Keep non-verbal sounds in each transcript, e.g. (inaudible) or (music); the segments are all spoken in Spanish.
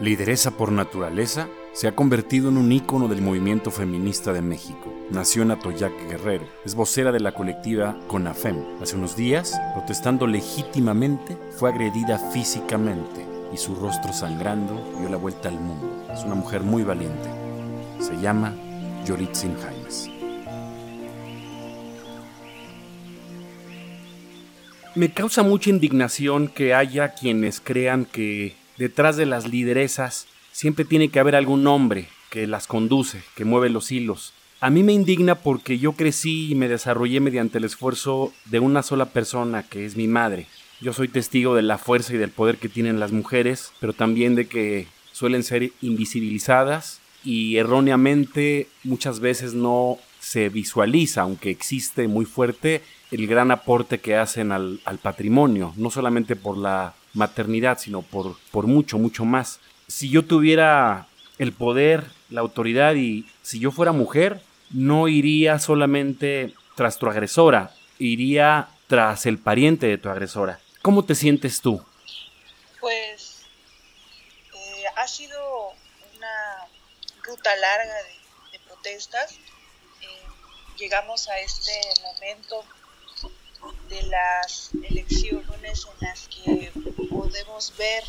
Lideresa por naturaleza, se ha convertido en un ícono del movimiento feminista de México. Nació en Atoyac Guerrero. Es vocera de la colectiva CONAFEM. Hace unos días, protestando legítimamente, fue agredida físicamente y su rostro sangrando dio la vuelta al mundo. Es una mujer muy valiente. Se llama Yolitzin Jaimes. Me causa mucha indignación que haya quienes crean que detrás de las lideresas siempre tiene que haber algún hombre que las conduce, que mueve los hilos. A mí me indigna porque yo crecí y me desarrollé mediante el esfuerzo de una sola persona, que es mi madre. Yo soy testigo de la fuerza y del poder que tienen las mujeres, pero también de que suelen ser invisibilizadas y erróneamente muchas veces no se visualiza, aunque existe muy fuerte, el gran aporte que hacen al, al patrimonio, no solamente por la maternidad, sino por, por mucho, mucho más. Si yo tuviera el poder, la autoridad y si yo fuera mujer, no iría solamente tras tu agresora, iría tras el pariente de tu agresora. ¿Cómo te sientes tú? Pues eh, ha sido una ruta larga de, protestas. Eh, llegamos a este momento de las elecciones en las que podemos ver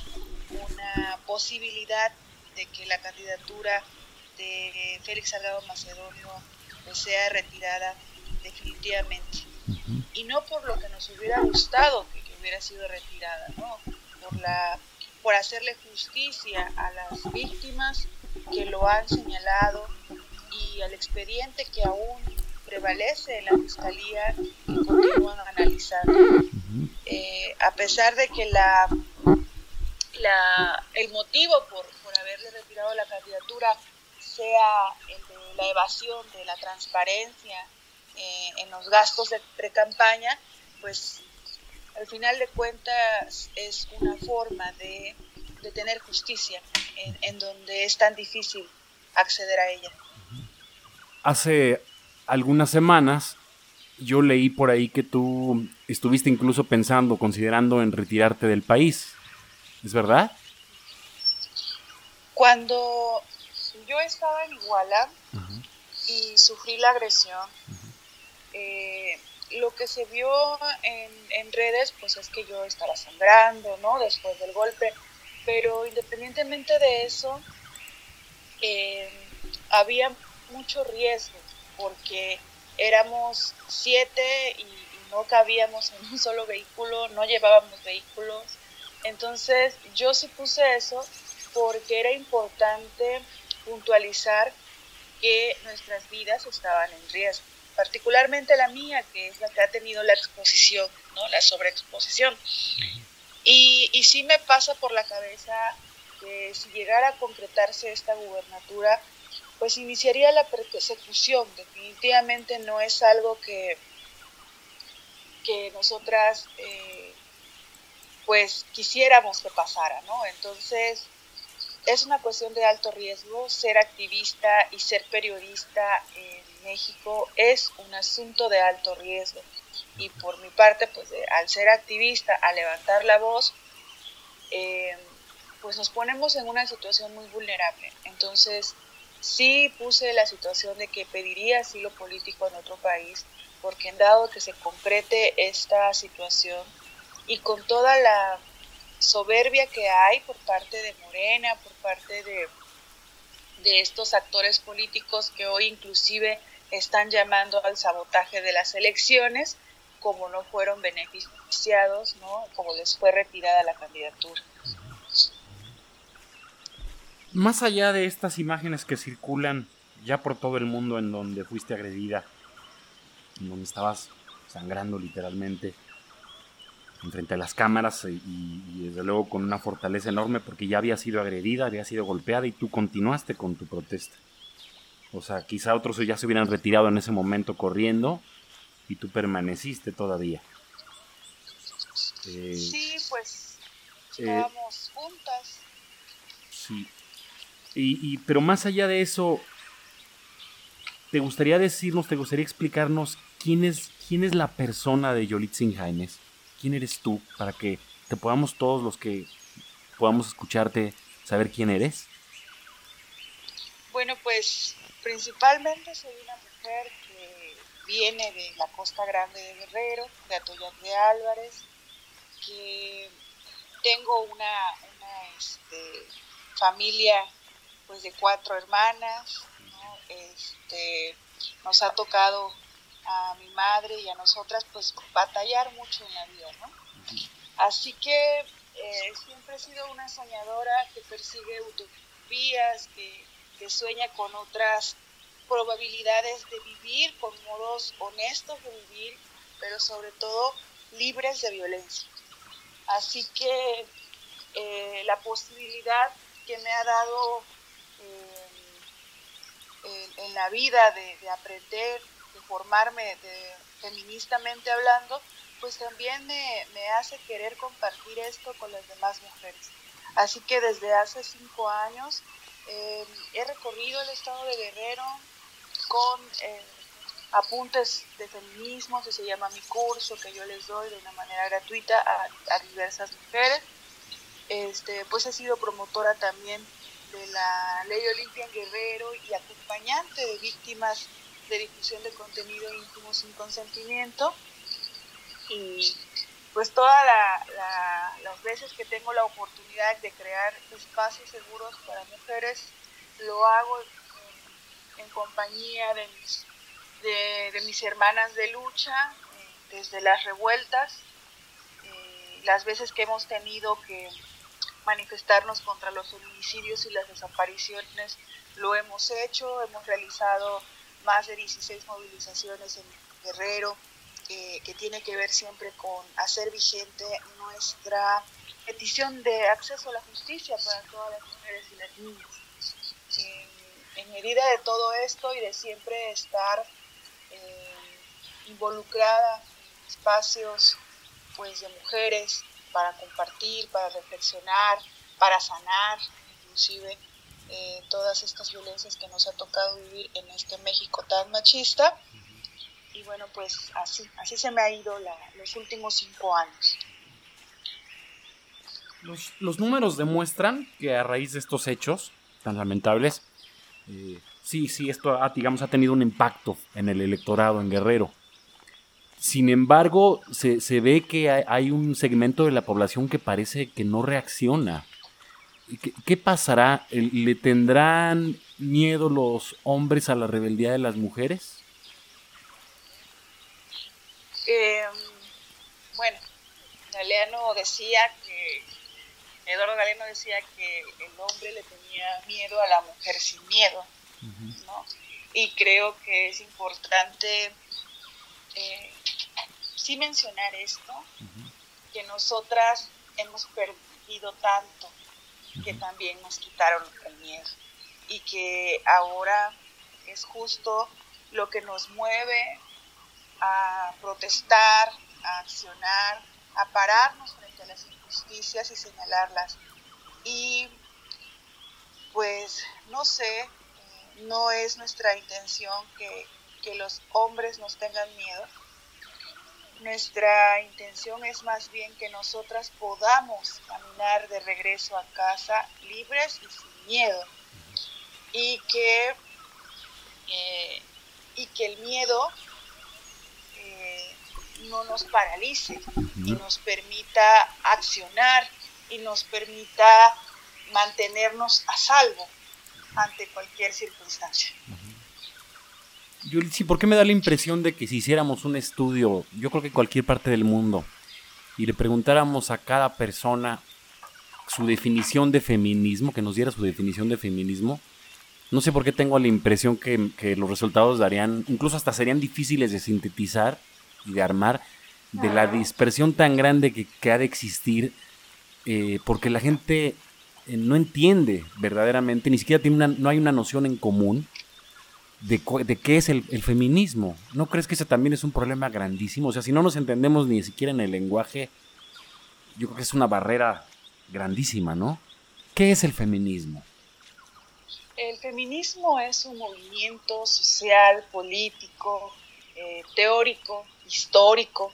una posibilidad de que la candidatura de Félix Salgado Macedonio pues, sea retirada definitivamente. Y no por lo que nos hubiera gustado que, hubiera sido retirada, ¿no? Por, la, por hacerle justicia a las víctimas que lo han señalado y al expediente que aún prevalece en la fiscalía y continúan analizando. Eh, a pesar de que la, la el motivo por, por haberle retirado la candidatura sea el de la evasión de la transparencia eh, en los gastos de pre-campaña, pues al final de cuentas es una forma de, de tener justicia en, en donde es tan difícil acceder a ella. Hace algunas semanas yo leí por ahí que tú estuviste incluso pensando, considerando en retirarte del país. ¿Es verdad? Cuando yo estaba en Iguala y sufrí la agresión, eh, lo que se vio en, redes pues es que yo estaba sangrando, ¿no? Después del golpe, pero independientemente de eso, eh, había mucho riesgo porque éramos siete y, no cabíamos en un solo vehículo, no llevábamos vehículos. Entonces yo sí puse eso porque era importante puntualizar que nuestras vidas estaban en riesgo, particularmente la mía, que es la que ha tenido la exposición, ¿no? la sobreexposición. Y, y sí me pasa por la cabeza que si llegara a concretarse esta gubernatura, pues iniciaría la persecución. Definitivamente no es algo que, que nosotras eh, pues quisiéramos que pasara, ¿no? Entonces es una cuestión de alto riesgo. Ser activista y ser periodista en México es un asunto de alto riesgo. Y por mi parte, pues al ser activista, al levantar la voz, eh, pues nos ponemos en una situación muy vulnerable. Entonces, sí puse la situación de que pediría asilo político en otro país, porque en dado que se concrete esta situación y con toda la soberbia que hay por parte de Morena, por parte de, de estos actores políticos que hoy inclusive están llamando al sabotaje de las elecciones, como no fueron beneficiados, ¿no? como les fue retirada la candidatura. Más allá de estas imágenes que circulan ya por todo el mundo en donde fuiste agredida, en donde estabas sangrando literalmente, enfrente a las cámaras y, desde luego con una fortaleza enorme porque ya había sido agredida, había sido golpeada y tú continuaste con tu protesta. O sea, quizá otros ya se hubieran retirado en ese momento corriendo y tú permaneciste todavía. Eh, sí, pues eh, estábamos juntas. Sí, y, pero más allá de eso, ¿te gustaría decirnos, te gustaría explicarnos quién es, quién es la persona de Yolitzin Jaimes? ¿Quién eres tú? Para que te podamos todos los que podamos escucharte saber quién eres? Bueno, pues principalmente soy una mujer que viene de la Costa Grande de Guerrero, de Atoyac de Álvarez, que tengo una, este, familia pues de cuatro hermanas, este, nos ha tocado a mi madre y a nosotras pues batallar mucho en la vida, ¿no? Así que eh, siempre he sido una soñadora que persigue utopías, que, que sueña con otras probabilidades de vivir, con modos honestos de vivir, pero sobre todo libres de violencia. Así que eh, la posibilidad que me ha dado eh, en, la vida de, aprender, de formarme de, feministamente hablando, pues también me, hace querer compartir esto con las demás mujeres. Así que desde hace cinco años eh, he recorrido el estado de Guerrero con apuntes de feminismo, que se llama mi curso, que yo les doy de una manera gratuita a, diversas mujeres. Este, pues he sido promotora también de la Ley Olimpia en Guerrero y acompañante de víctimas de difusión de contenido íntimo sin consentimiento. Y pues todas las veces que tengo la oportunidad de crear espacios seguros para mujeres, lo hago en compañía de mis de, mis hermanas de lucha, eh, desde las revueltas, eh, las veces que hemos tenido que manifestarnos contra los homicidios y las desapariciones, lo hemos hecho, hemos realizado más de 16 movilizaciones en Guerrero, que tiene que ver siempre con hacer vigente nuestra petición de acceso a la justicia para todas las mujeres y las niñas. en medida de todo esto y de siempre estar eh, involucrada en espacios pues de mujeres para compartir, para reflexionar, para sanar, inclusive eh, todas estas violencias que nos ha tocado vivir en este México tan machista. Y bueno, pues así, así se me ha ido los últimos cinco años. Los, los, números demuestran que a raíz de estos hechos tan lamentables, eh, sí, sí, esto ha, digamos, ha tenido un impacto en el electorado en Guerrero. Sin embargo, se, ve que hay, un segmento de la población que parece que no reacciona. ¿Qué, pasará? ¿Le tendrán miedo los hombres a la rebeldía de las mujeres? Em, bueno, Galeano decía que, Eduardo Galeano decía que el hombre le tenía miedo a la mujer sin miedo. Y creo que es importante eh, sí mencionar esto, que nosotras hemos perdido tanto que también nos quitaron el miedo y que ahora es justo lo que nos mueve a protestar, a accionar, a pararnos frente a las injusticias y señalarlas. Y pues no sé, no es nuestra intención que, los hombres nos tengan miedo. Nuestra intención es más bien que nosotras podamos caminar de regreso a casa libres y sin miedo. Y que, eh, y que el miedo eh, no nos paralice y nos permita accionar y nos permita mantenernos a salvo ante cualquier circunstancia. Sí, ¿por qué me da la impresión de que si hiciéramos un estudio, yo creo que cualquier parte del mundo, y le preguntáramos a cada persona su definición de feminismo, que nos diera su definición de feminismo, no sé por qué tengo la impresión que, los resultados darían, incluso hasta serían difíciles de sintetizar y de armar, de la dispersión tan grande que, ha de existir, eh, porque la gente eh, no entiende verdaderamente, ni siquiera tiene una, no hay una noción en común de, de qué es el, feminismo. ¿No crees que ese también es un problema grandísimo? O sea, si no nos entendemos ni siquiera en el lenguaje, yo creo que es una barrera grandísima, ¿no? ¿Qué es el feminismo? El feminismo es un movimiento social, político, eh, teórico, histórico,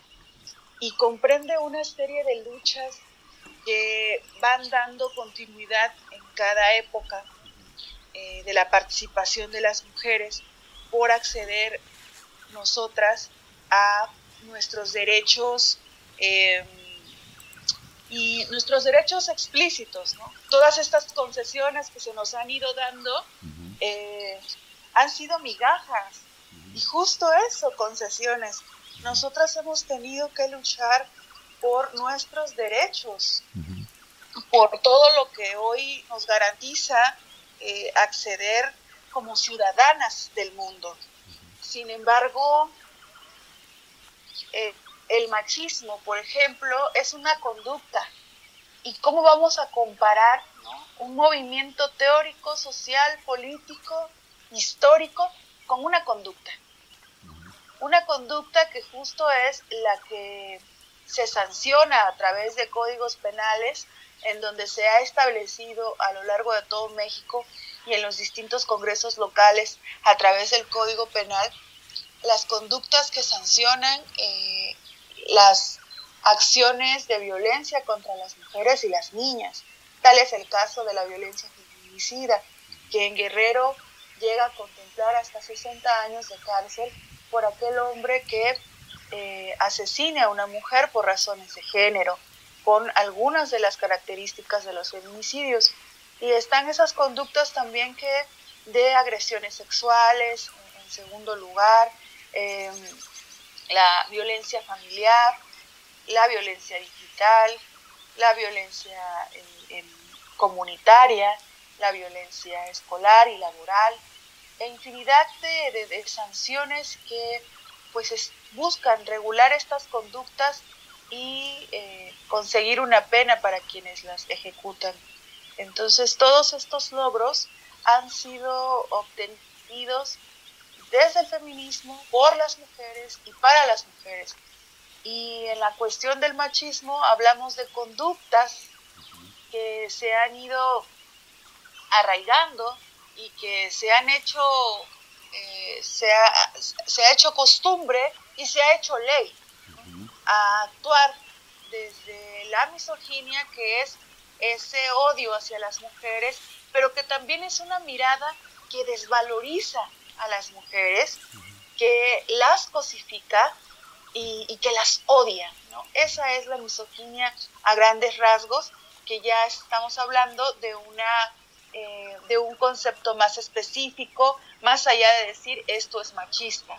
y comprende una serie de luchas que van dando continuidad en cada época eh, de la participación de las mujeres por acceder nosotras a nuestros derechos em, y nuestros derechos explícitos. Todas estas concesiones que se nos han ido dando eh, han sido migajas. Y justo eso, concesiones. Nosotras hemos tenido que luchar por nuestros derechos, por todo lo que hoy nos garantiza eh, acceder como ciudadanas del mundo. Sin embargo, eh, el machismo, por ejemplo, es una conducta. ¿Y cómo vamos a comparar un movimiento teórico, social, político, histórico con una conducta? Una conducta que justo es la que se sanciona a través de códigos penales en donde se ha establecido a lo largo de todo México y en los distintos congresos locales a través del Código Penal las conductas que sancionan eh, las acciones de violencia contra las mujeres y las niñas. Tal es el caso de la violencia feminicida, que en Guerrero llega a contemplar hasta 60 años de cárcel por aquel hombre que eh, asesine a una mujer por razones de género, con algunas de las características de los feminicidios. Y están esas conductas también que de agresiones sexuales, en segundo lugar, em, la violencia familiar, la violencia digital, la violencia comunitaria, la violencia escolar y laboral, e infinidad de, sanciones que pues buscan regular estas conductas y eh, conseguir una pena para quienes las ejecutan. Entonces todos estos logros han sido obtenidos desde el feminismo, por las mujeres y para las mujeres. Y en la cuestión del machismo hablamos de conductas que se han ido arraigando y que se han hecho, eh, se, ha, se, ha, hecho costumbre y se ha hecho ley a actuar desde la misoginia, que es ese odio hacia las mujeres, pero que también es una mirada que desvaloriza a las mujeres, que las cosifica y, que las odia. ¿no? Esa es la misoginia a grandes rasgos, que ya estamos hablando de una eh, de un concepto más específico, más allá de decir esto es machista.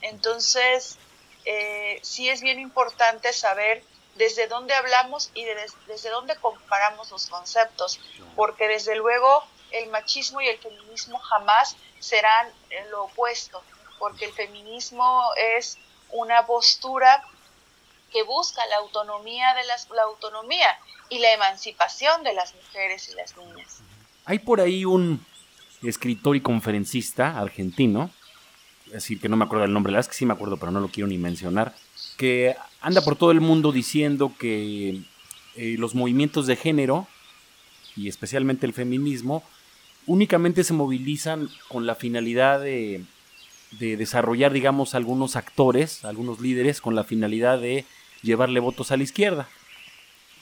Entonces, eh, sí es bien importante saber desde dónde hablamos y desde dónde comparamos los conceptos, porque desde luego el machismo y el feminismo jamás serán lo opuesto, porque el feminismo es una postura que busca la autonomía de las la autonomía y la emancipación de las mujeres y las niñas. Hay por ahí un escritor y conferencista argentino, decir, que no me acuerdo el nombre, la verdad que sí me acuerdo, pero no lo quiero ni mencionar, que anda por todo el mundo diciendo que eh, los movimientos de género, y especialmente el feminismo, únicamente se movilizan con la finalidad de, de desarrollar, digamos, algunos actores, algunos líderes, con la finalidad de llevarle votos a la izquierda.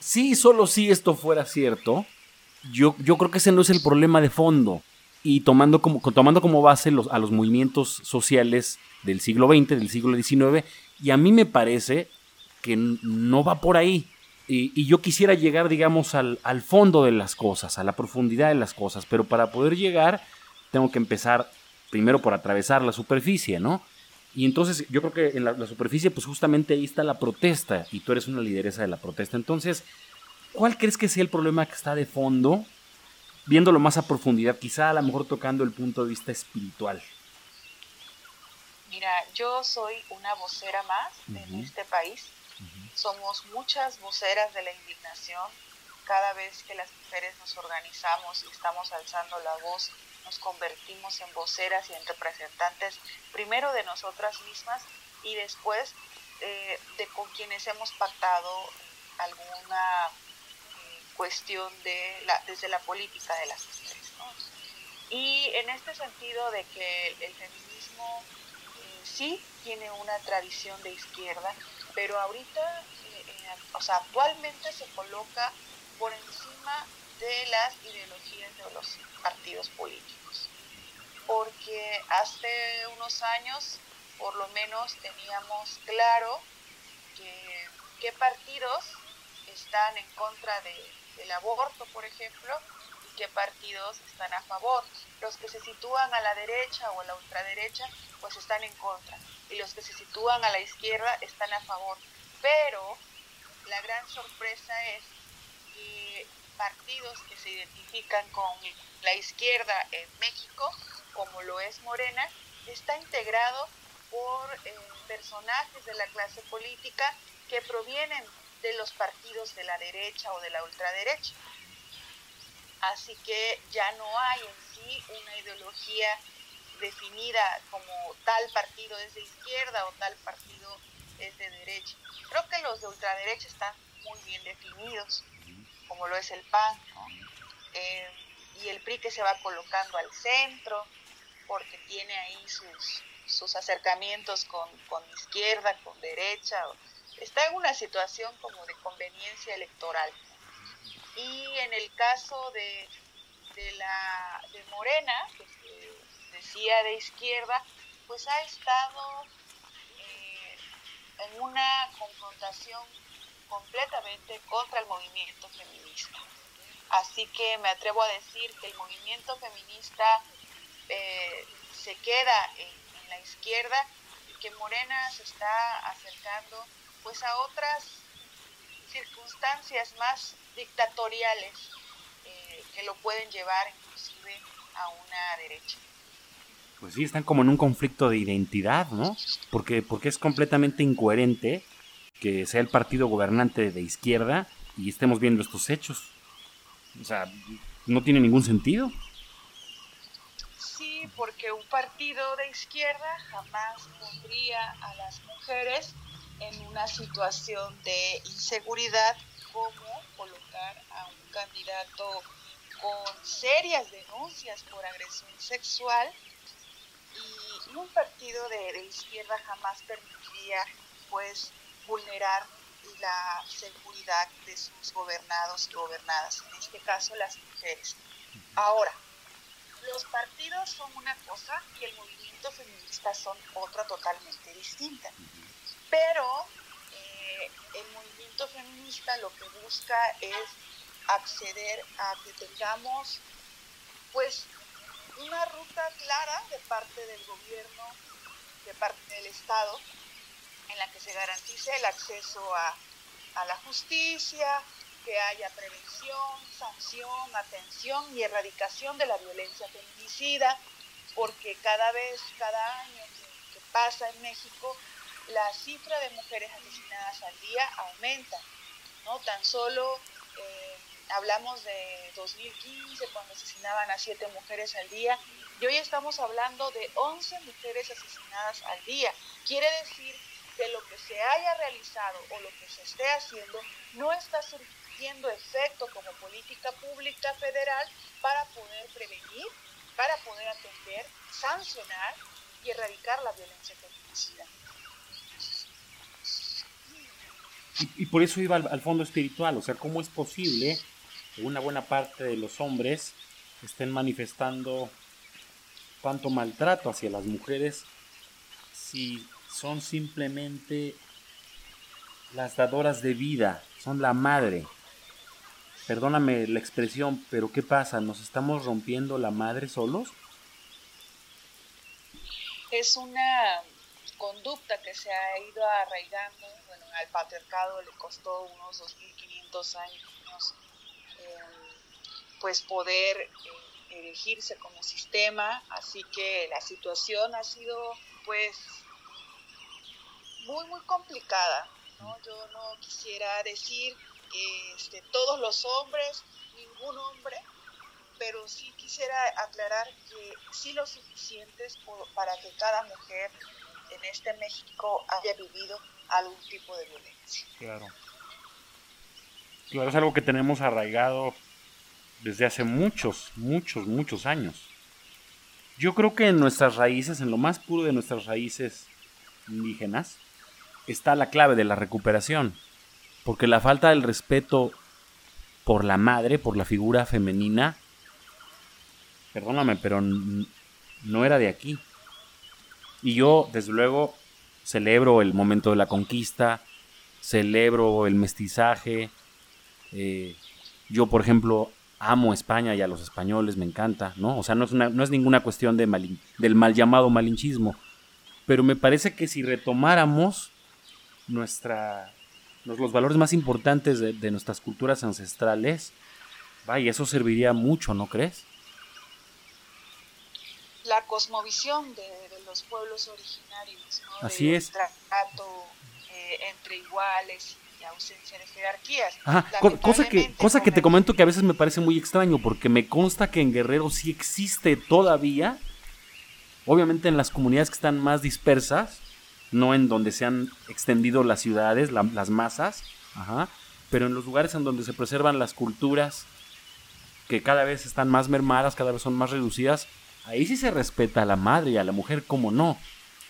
Si solo si esto fuera cierto, yo, yo creo que ese no es el problema de fondo. Y tomando como, tomando como base los, a los movimientos sociales del siglo XX, del siglo XIX, y a mí me parece que no va por ahí. Y, yo quisiera llegar, digamos, al, al, fondo de las cosas, a la profundidad de las cosas, pero para poder llegar tengo que empezar primero por atravesar la superficie, ¿no? Y entonces yo creo que en la, la superficie, pues justamente ahí está la protesta, y tú eres una lideresa de la protesta. Entonces, ¿Cuál crees que sea el problema que está de fondo? Viéndolo más a profundidad, quizá a lo mejor tocando el punto de vista espiritual. Mira, yo soy una vocera más en este país. Somos muchas voceras de la indignación. Cada vez que las mujeres nos organizamos y estamos alzando la voz, nos convertimos en voceras y en representantes primero de nosotras mismas y después eh, de con quienes hemos pactado alguna cuestión de la, desde la política de las mujeres. Y en este sentido de que el feminismo eh, sí tiene una tradición de izquierda, pero ahorita, eh, o sea, actualmente se coloca por encima de las ideologías de los partidos políticos. Porque hace unos años, por lo menos, teníamos claro que, qué partidos están en contra del aborto, por ejemplo, y qué partidos están a favor. Los que se sitúan a la derecha o a la ultraderecha, pues están en contra. Y los que se sitúan a la izquierda están a favor. Pero la gran sorpresa es que partidos que se identifican con la izquierda en México, como lo es Morena, está integrado por eh, personajes de la clase política que provienen de los partidos de la derecha o de la ultraderecha. Así que ya no hay en sí una ideología definida como tal partido es de izquierda o tal partido es de derecha. Creo que los de ultraderecha están muy bien definidos, como lo es el PAN, eh, y el PRI que se va colocando al centro, porque tiene ahí sus, acercamientos con izquierda, con derecha, está en una situación como de conveniencia electoral. Y en el caso de, la, de Morena, que decía de izquierda, pues ha estado eh, en una confrontación completamente contra el movimiento feminista. Así que me atrevo a decir que el movimiento feminista eh, se queda en, la izquierda y que Morena se está acercando pues a otras circunstancias más dictatoriales eh, que lo pueden llevar inclusive a una derecha. Pues sí, están como en un conflicto de identidad, ¿no? Porque, porque es completamente incoherente que sea el partido gobernante de izquierda y estemos viendo estos hechos. O sea, no tiene ningún sentido. Sí, porque un partido de izquierda jamás pondría a las mujeres en una situación de inseguridad como colocar a un candidato con serias denuncias por agresión sexual y un partido de, de izquierda jamás permitiría pues vulnerar la seguridad de sus gobernados y gobernadas, en este caso las mujeres. Ahora, los partidos son una cosa y el movimiento feminista son otra totalmente distinta. Pero eh, el movimiento feminista lo que busca es acceder a que tengamos pues una ruta clara de parte del gobierno, de parte del Estado, en la que se garantice el acceso a, a la justicia, que haya prevención, sanción, atención y erradicación de la violencia feminicida, porque cada vez, cada año que, pasa en México, la cifra de mujeres asesinadas al día aumenta, ¿no? Tan solo eh, hablamos de 2015, cuando asesinaban a siete mujeres al día, y hoy estamos hablando de 11 mujeres asesinadas al día. Quiere decir que lo que se haya realizado o lo que se esté haciendo no está surgiendo efecto como política pública federal para poder prevenir, para poder atender, sancionar y erradicar la violencia feminicida. Y, por eso iba al, fondo espiritual, o sea, ¿cómo es posible que una buena parte de los hombres estén manifestando tanto maltrato hacia las mujeres si son simplemente las dadoras de vida, son la madre. Perdóname la expresión, pero ¿qué pasa? ¿Nos estamos rompiendo la madre solos? Es una conducta que se ha ido arraigando, bueno, al patriarcado le costó unos 2.500 años eh, pues poder eh, erigirse como sistema, así que la situación ha sido pues muy, muy complicada. ¿no? Yo no quisiera decir este, todos los hombres, ningún hombre, pero sí quisiera aclarar que sí lo suficientes para que cada mujer en este México haya vivido algún tipo de violencia. Claro. Claro, es algo que tenemos arraigado desde hace muchos, muchos, muchos años. Yo creo que en nuestras raíces, en lo más puro de nuestras raíces indígenas, está la clave de la recuperación. Porque la falta del respeto por la madre, por la figura femenina, perdóname, pero no era de aquí. Y yo, desde luego, celebro el momento de la conquista, celebro el mestizaje. Eh, yo, por ejemplo, amo España y a los españoles, me encanta, ¿no? O sea, no es, no es ninguna cuestión de del mal llamado malinchismo, pero me parece que si retomáramos nuestra, los, valores más importantes de, nuestras culturas ancestrales, vaya, eso serviría mucho, ¿no crees? La cosmovisión de, los pueblos originarios, ¿no? Así es. Trato eh, entre iguales y ausencia de jerarquías. cosa que, cosa que te comento que a veces me parece muy extraño, porque me consta que en Guerrero sí existe todavía, obviamente en las comunidades que están más dispersas, no en donde se han extendido las ciudades, las masas, pero en los lugares en donde se preservan las culturas que cada vez están más mermadas, cada vez son más reducidas, ahí sí se respeta a la madre y a la mujer, como no.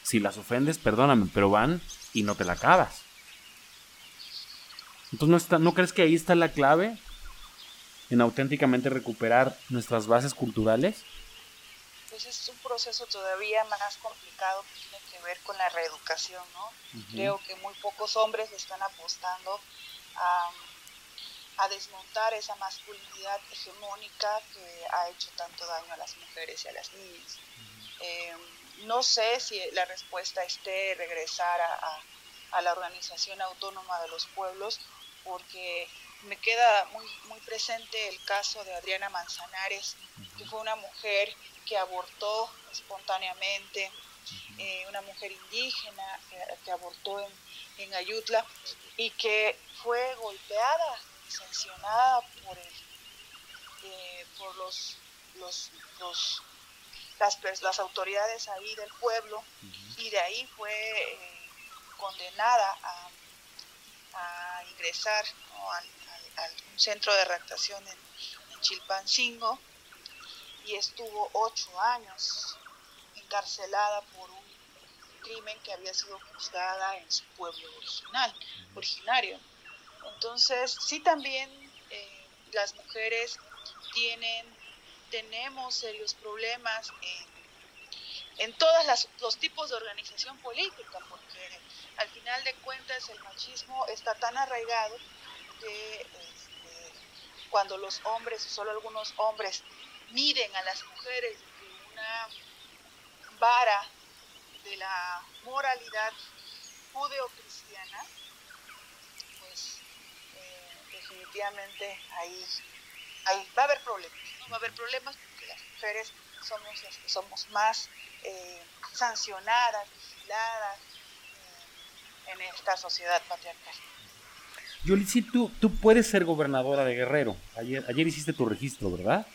Si las ofendes, perdóname, pero van y no te la acabas. Entonces, ¿no, está, ¿no crees que ahí está la clave en auténticamente recuperar nuestras bases culturales? Pues es un proceso todavía más complicado que tiene que ver con la reeducación, ¿no? Creo que muy pocos hombres están apostando a, desmontar esa masculinidad hegemónica que ha hecho tanto daño a las mujeres y a las niñas. Em, no sé si la respuesta esté regresar a, a la organización autónoma de los pueblos porque me queda muy, muy presente el caso de Adriana Manzanares, que fue una mujer que abortó espontáneamente, eh, una mujer indígena que, abortó en, en, Ayutla y que fue golpeada sancionada por, el, eh, por los, los, los las, las, autoridades ahí del pueblo y de ahí fue eh, condenada a a ingresar al, centro de reactación en, Chilpancingo y estuvo ocho años encarcelada por un crimen que había sido juzgada en su pueblo original, originario. Entonces, sí también eh, las mujeres tienen, tenemos serios problemas en en todos los tipos de organización política, porque al final de cuentas el machismo está tan arraigado que este, cuando los hombres, solo algunos hombres, miden a las mujeres de una vara de la moralidad judeocristiana, definitivamente ahí, ahí va a haber problemas, ¿no? va a haber problemas porque las mujeres somos las que somos más eh, sancionadas, vigiladas eh, en esta sociedad patriarcal. Yolici, tú, tú puedes ser gobernadora de Guerrero. Ayer, ayer hiciste tu registro, ¿verdad?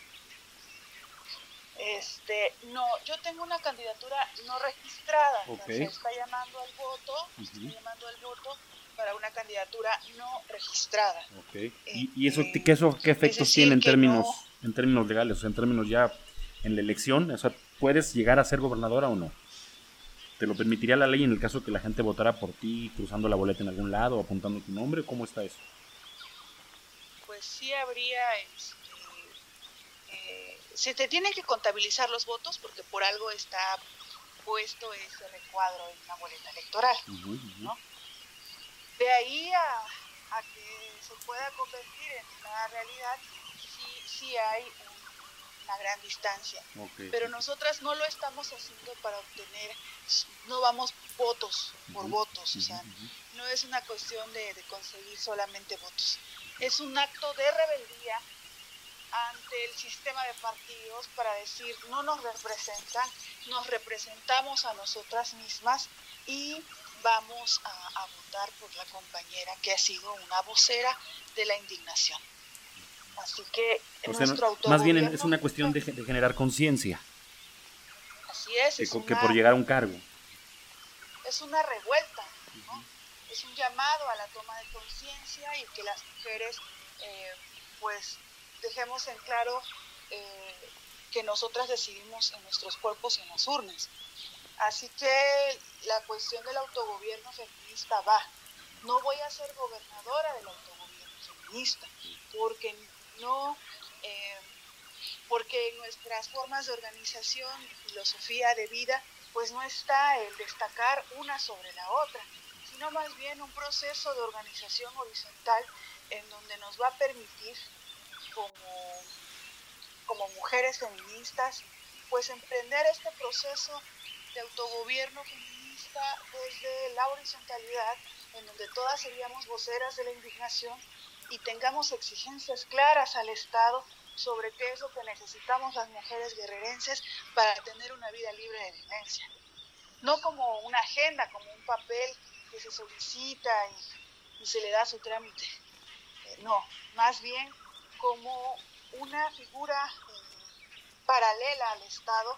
Este, no, yo tengo una candidatura no registrada. Se está llamando al voto, está llamando al voto para una candidatura no registrada. Okay. ¿Y, eso, este, ¿qué, eso, qué efectos tiene en términos, en términos legales, o en términos ya en la elección? O sea, ¿puedes llegar a ser gobernadora o no? ¿Te lo permitiría la ley en el caso que la gente votara por ti cruzando la boleta en algún lado, apuntando tu nombre? ¿Cómo está eso? Pues sí habría... Este, eh, se te tienen que contabilizar los votos porque por algo está puesto ese recuadro en una boleta electoral. ¿no? De ahí a, que se pueda convertir en una realidad, sí, sí hay una gran distancia. Pero nosotras no lo estamos haciendo para obtener, no vamos votos por votos, o sea, no es una cuestión de, conseguir solamente votos. Es un acto de rebeldía ante el sistema de partidos para decir no nos representan, nos representamos a nosotras mismas y vamos a votar por la compañera que ha sido una vocera de la indignación. Así que nuestro Más bien es una cuestión de, generar conciencia. Así es. Que, por llegar a un cargo. Es una revuelta, ¿no? Es un llamado a la toma de conciencia y que las mujeres, eh, pues, dejemos en claro eh, que nosotras decidimos en nuestros cuerpos y en las urnas. Así que la cuestión del autogobierno feminista va. No voy a ser gobernadora del autogobierno feminista, porque no eh, porque en nuestras formas de organización y filosofía de vida, pues no está el destacar una sobre la otra, sino más bien un proceso de organización horizontal en donde nos va a permitir como, como mujeres feministas, pues emprender este proceso de autogobierno feminista desde la horizontalidad, en donde todas seríamos voceras de la indignación y tengamos exigencias claras al Estado sobre qué es lo que necesitamos las mujeres guerrerenses para tener una vida libre de violencia. No como una agenda, como un papel que se solicita y, se le da su trámite. Eh, no, más bien como una figura eh, paralela al Estado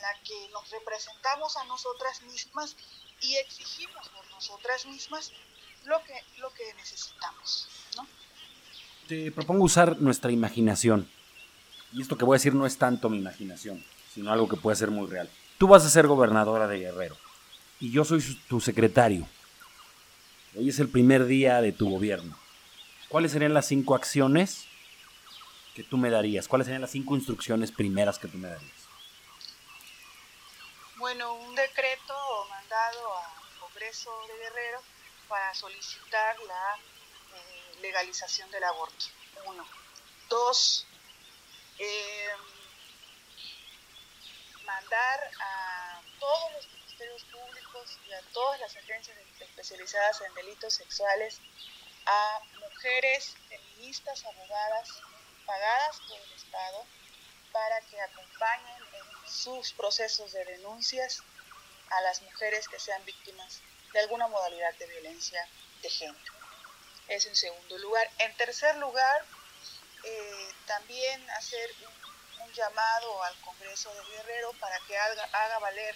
la que nos representamos a nosotras mismas y exigimos por nosotras mismas lo que, lo que necesitamos. ¿no? Te propongo usar nuestra imaginación. Y esto que voy a decir no es tanto mi imaginación, sino algo que puede ser muy real. Tú vas a ser gobernadora de Guerrero y yo soy tu secretario. Hoy es el primer día de tu gobierno. ¿Cuáles serían las cinco acciones que tú me darías? ¿Cuáles serían las cinco instrucciones primeras que tú me darías? Bueno, un decreto mandado al Congreso de Guerrero para solicitar la eh, legalización del aborto. Uno. Dos, eh, mandar a todos los ministerios públicos y a todas las agencias especializadas en delitos sexuales a mujeres feministas, abogadas, pagadas por el Estado, para que acompañen en sus procesos de denuncias a las mujeres que sean víctimas de alguna modalidad de violencia de género. Es en segundo lugar. En tercer lugar, eh, también hacer un, llamado al Congreso de Guerrero para que haga, haga valer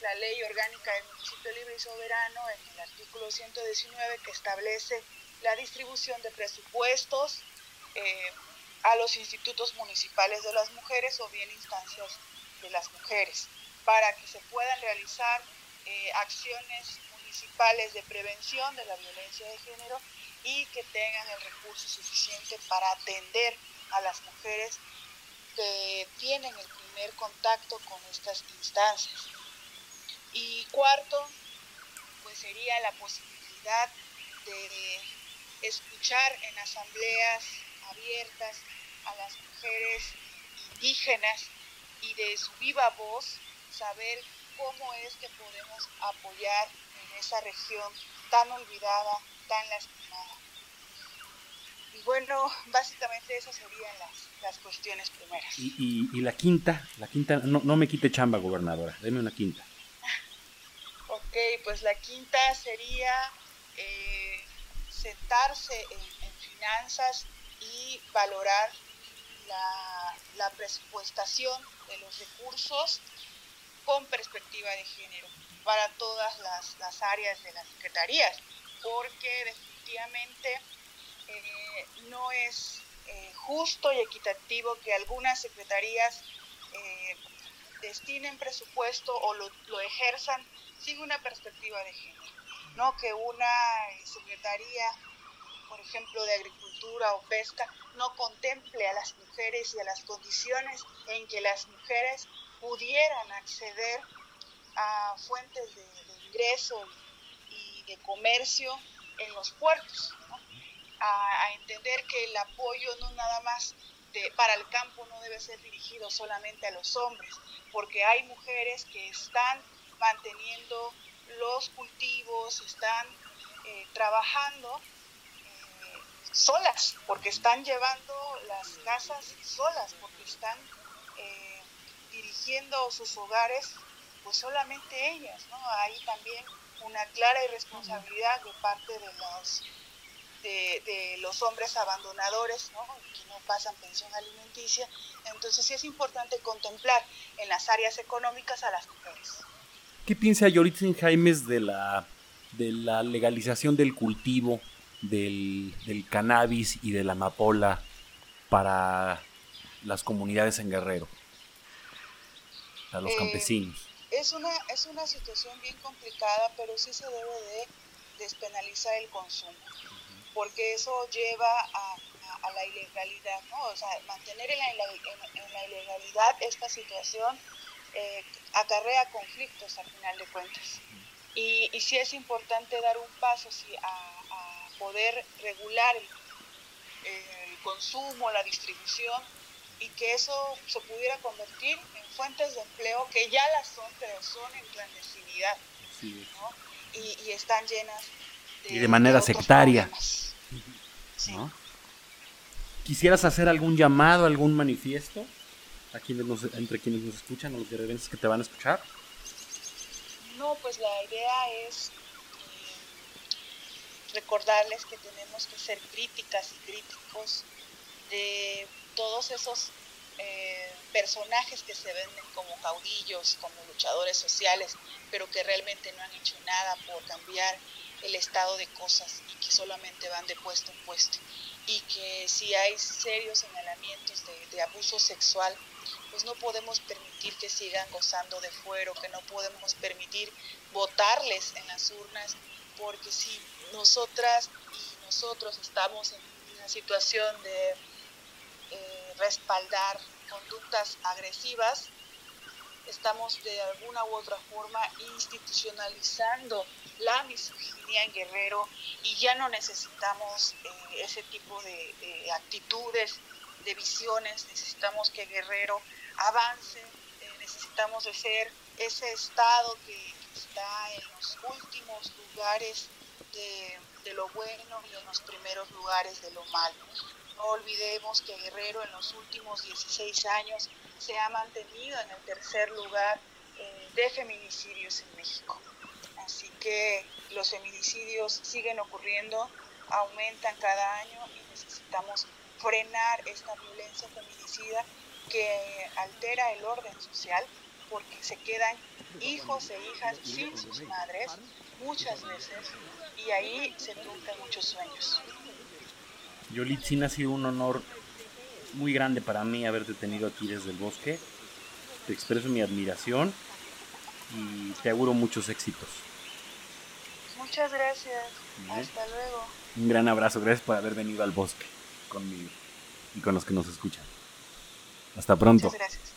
la ley orgánica del municipio libre y soberano en el artículo 119 que establece la distribución de presupuestos eh, a los institutos municipales de las mujeres o bien instancias de las mujeres para que se puedan realizar eh, acciones municipales de prevención de la violencia de género y que tengan el recurso suficiente para atender a las mujeres que tienen el primer contacto con estas instancias. Y cuarto, pues sería la posibilidad de escuchar en asambleas abiertas a las mujeres indígenas y de su viva voz saber cómo es que podemos apoyar en esa región tan olvidada, tan lastimada. Y bueno, básicamente esas serían las, las cuestiones primeras. Y, y, la quinta, la quinta, no, no me quite chamba, gobernadora, deme una quinta. (laughs) ok, pues la quinta sería eh, sentarse en, finanzas y valorar la, presupuestación de los recursos con perspectiva de género para todas las, las áreas de las secretarías, porque definitivamente eh, no es eh, justo y equitativo que algunas secretarías eh, destinen presupuesto o lo, lo, ejerzan sin una perspectiva de género, no que una secretaría, por ejemplo, de agricultura o pesca, no contemple a las mujeres y a las condiciones en que las mujeres pudieran acceder a fuentes de, ingreso y de comercio en los puertos, a, entender que el apoyo no nada más de, para el campo no debe ser dirigido solamente a los hombres, porque hay mujeres que están manteniendo los cultivos, están eh, trabajando solas, porque están llevando las casas solas, porque están eh, dirigiendo sus hogares, pues solamente ellas, ¿no? Hay también una clara irresponsabilidad de parte de los, de, los hombres abandonadores, ¿no? Que no pasan pensión alimenticia. Entonces sí es importante contemplar en las áreas económicas a las mujeres. ¿Qué piensa Yoritzin Jaimes de la, de la legalización del cultivo del, del cannabis y de la amapola para las comunidades en Guerrero? a los eh, campesinos. Es una, es una situación bien complicada, pero sí se debe de despenalizar el consumo, porque eso lleva a, a, la ilegalidad, ¿no? O sea, mantener en la, en, la ilegalidad esta situación eh, acarrea conflictos al final de cuentas. Y, y sí es importante dar un paso sí, a, poder regular el, el consumo, la distribución y que eso se pudiera convertir en fuentes de empleo que ya las son, pero son en clandestinidad. ¿no? y, y, están llenas de, y de manera sectaria. ¿Quisieras hacer algún llamado, algún manifiesto a quienes nos, entre quienes nos escuchan o los guerrerenses que te van a escuchar? No, pues la idea es recordarles que tenemos que ser críticas y críticos de todos esos eh, personajes que se venden como caudillos, como luchadores sociales, pero que realmente no han hecho nada por cambiar el estado de cosas y que solamente van de puesto en puesto. Y que si hay serios señalamientos de, abuso sexual, pues no podemos permitir que sigan gozando de fuero, que no podemos permitir votarles en las urnas, porque si nosotras y nosotros estamos en una situación de eh, respaldar conductas agresivas, estamos de alguna u otra forma institucionalizando la misoginia en Guerrero y ya no necesitamos eh, ese tipo de, actitudes, de visiones, necesitamos que Guerrero avance, eh, necesitamos de ser ese Estado que está en los últimos lugares de, lo bueno y en los primeros lugares de lo malo. No olvidemos que Guerrero en los últimos 16 años se ha mantenido en el tercer lugar eh, de feminicidios en México. Así que los feminicidios siguen ocurriendo, aumentan cada año y necesitamos frenar esta violencia feminicida que altera el orden social porque se quedan hijos e hijas sin sus madres muchas veces y ahí se truncan muchos sueños. Yolitzin ha sido un honor muy grande para mí haberte tenido aquí desde el bosque. Te expreso mi admiración y te auguro muchos éxitos. Muchas gracias. Hasta luego. Un gran abrazo. Gracias por haber venido al bosque conmigo y con los que nos escuchan. Hasta pronto. Muchas gracias.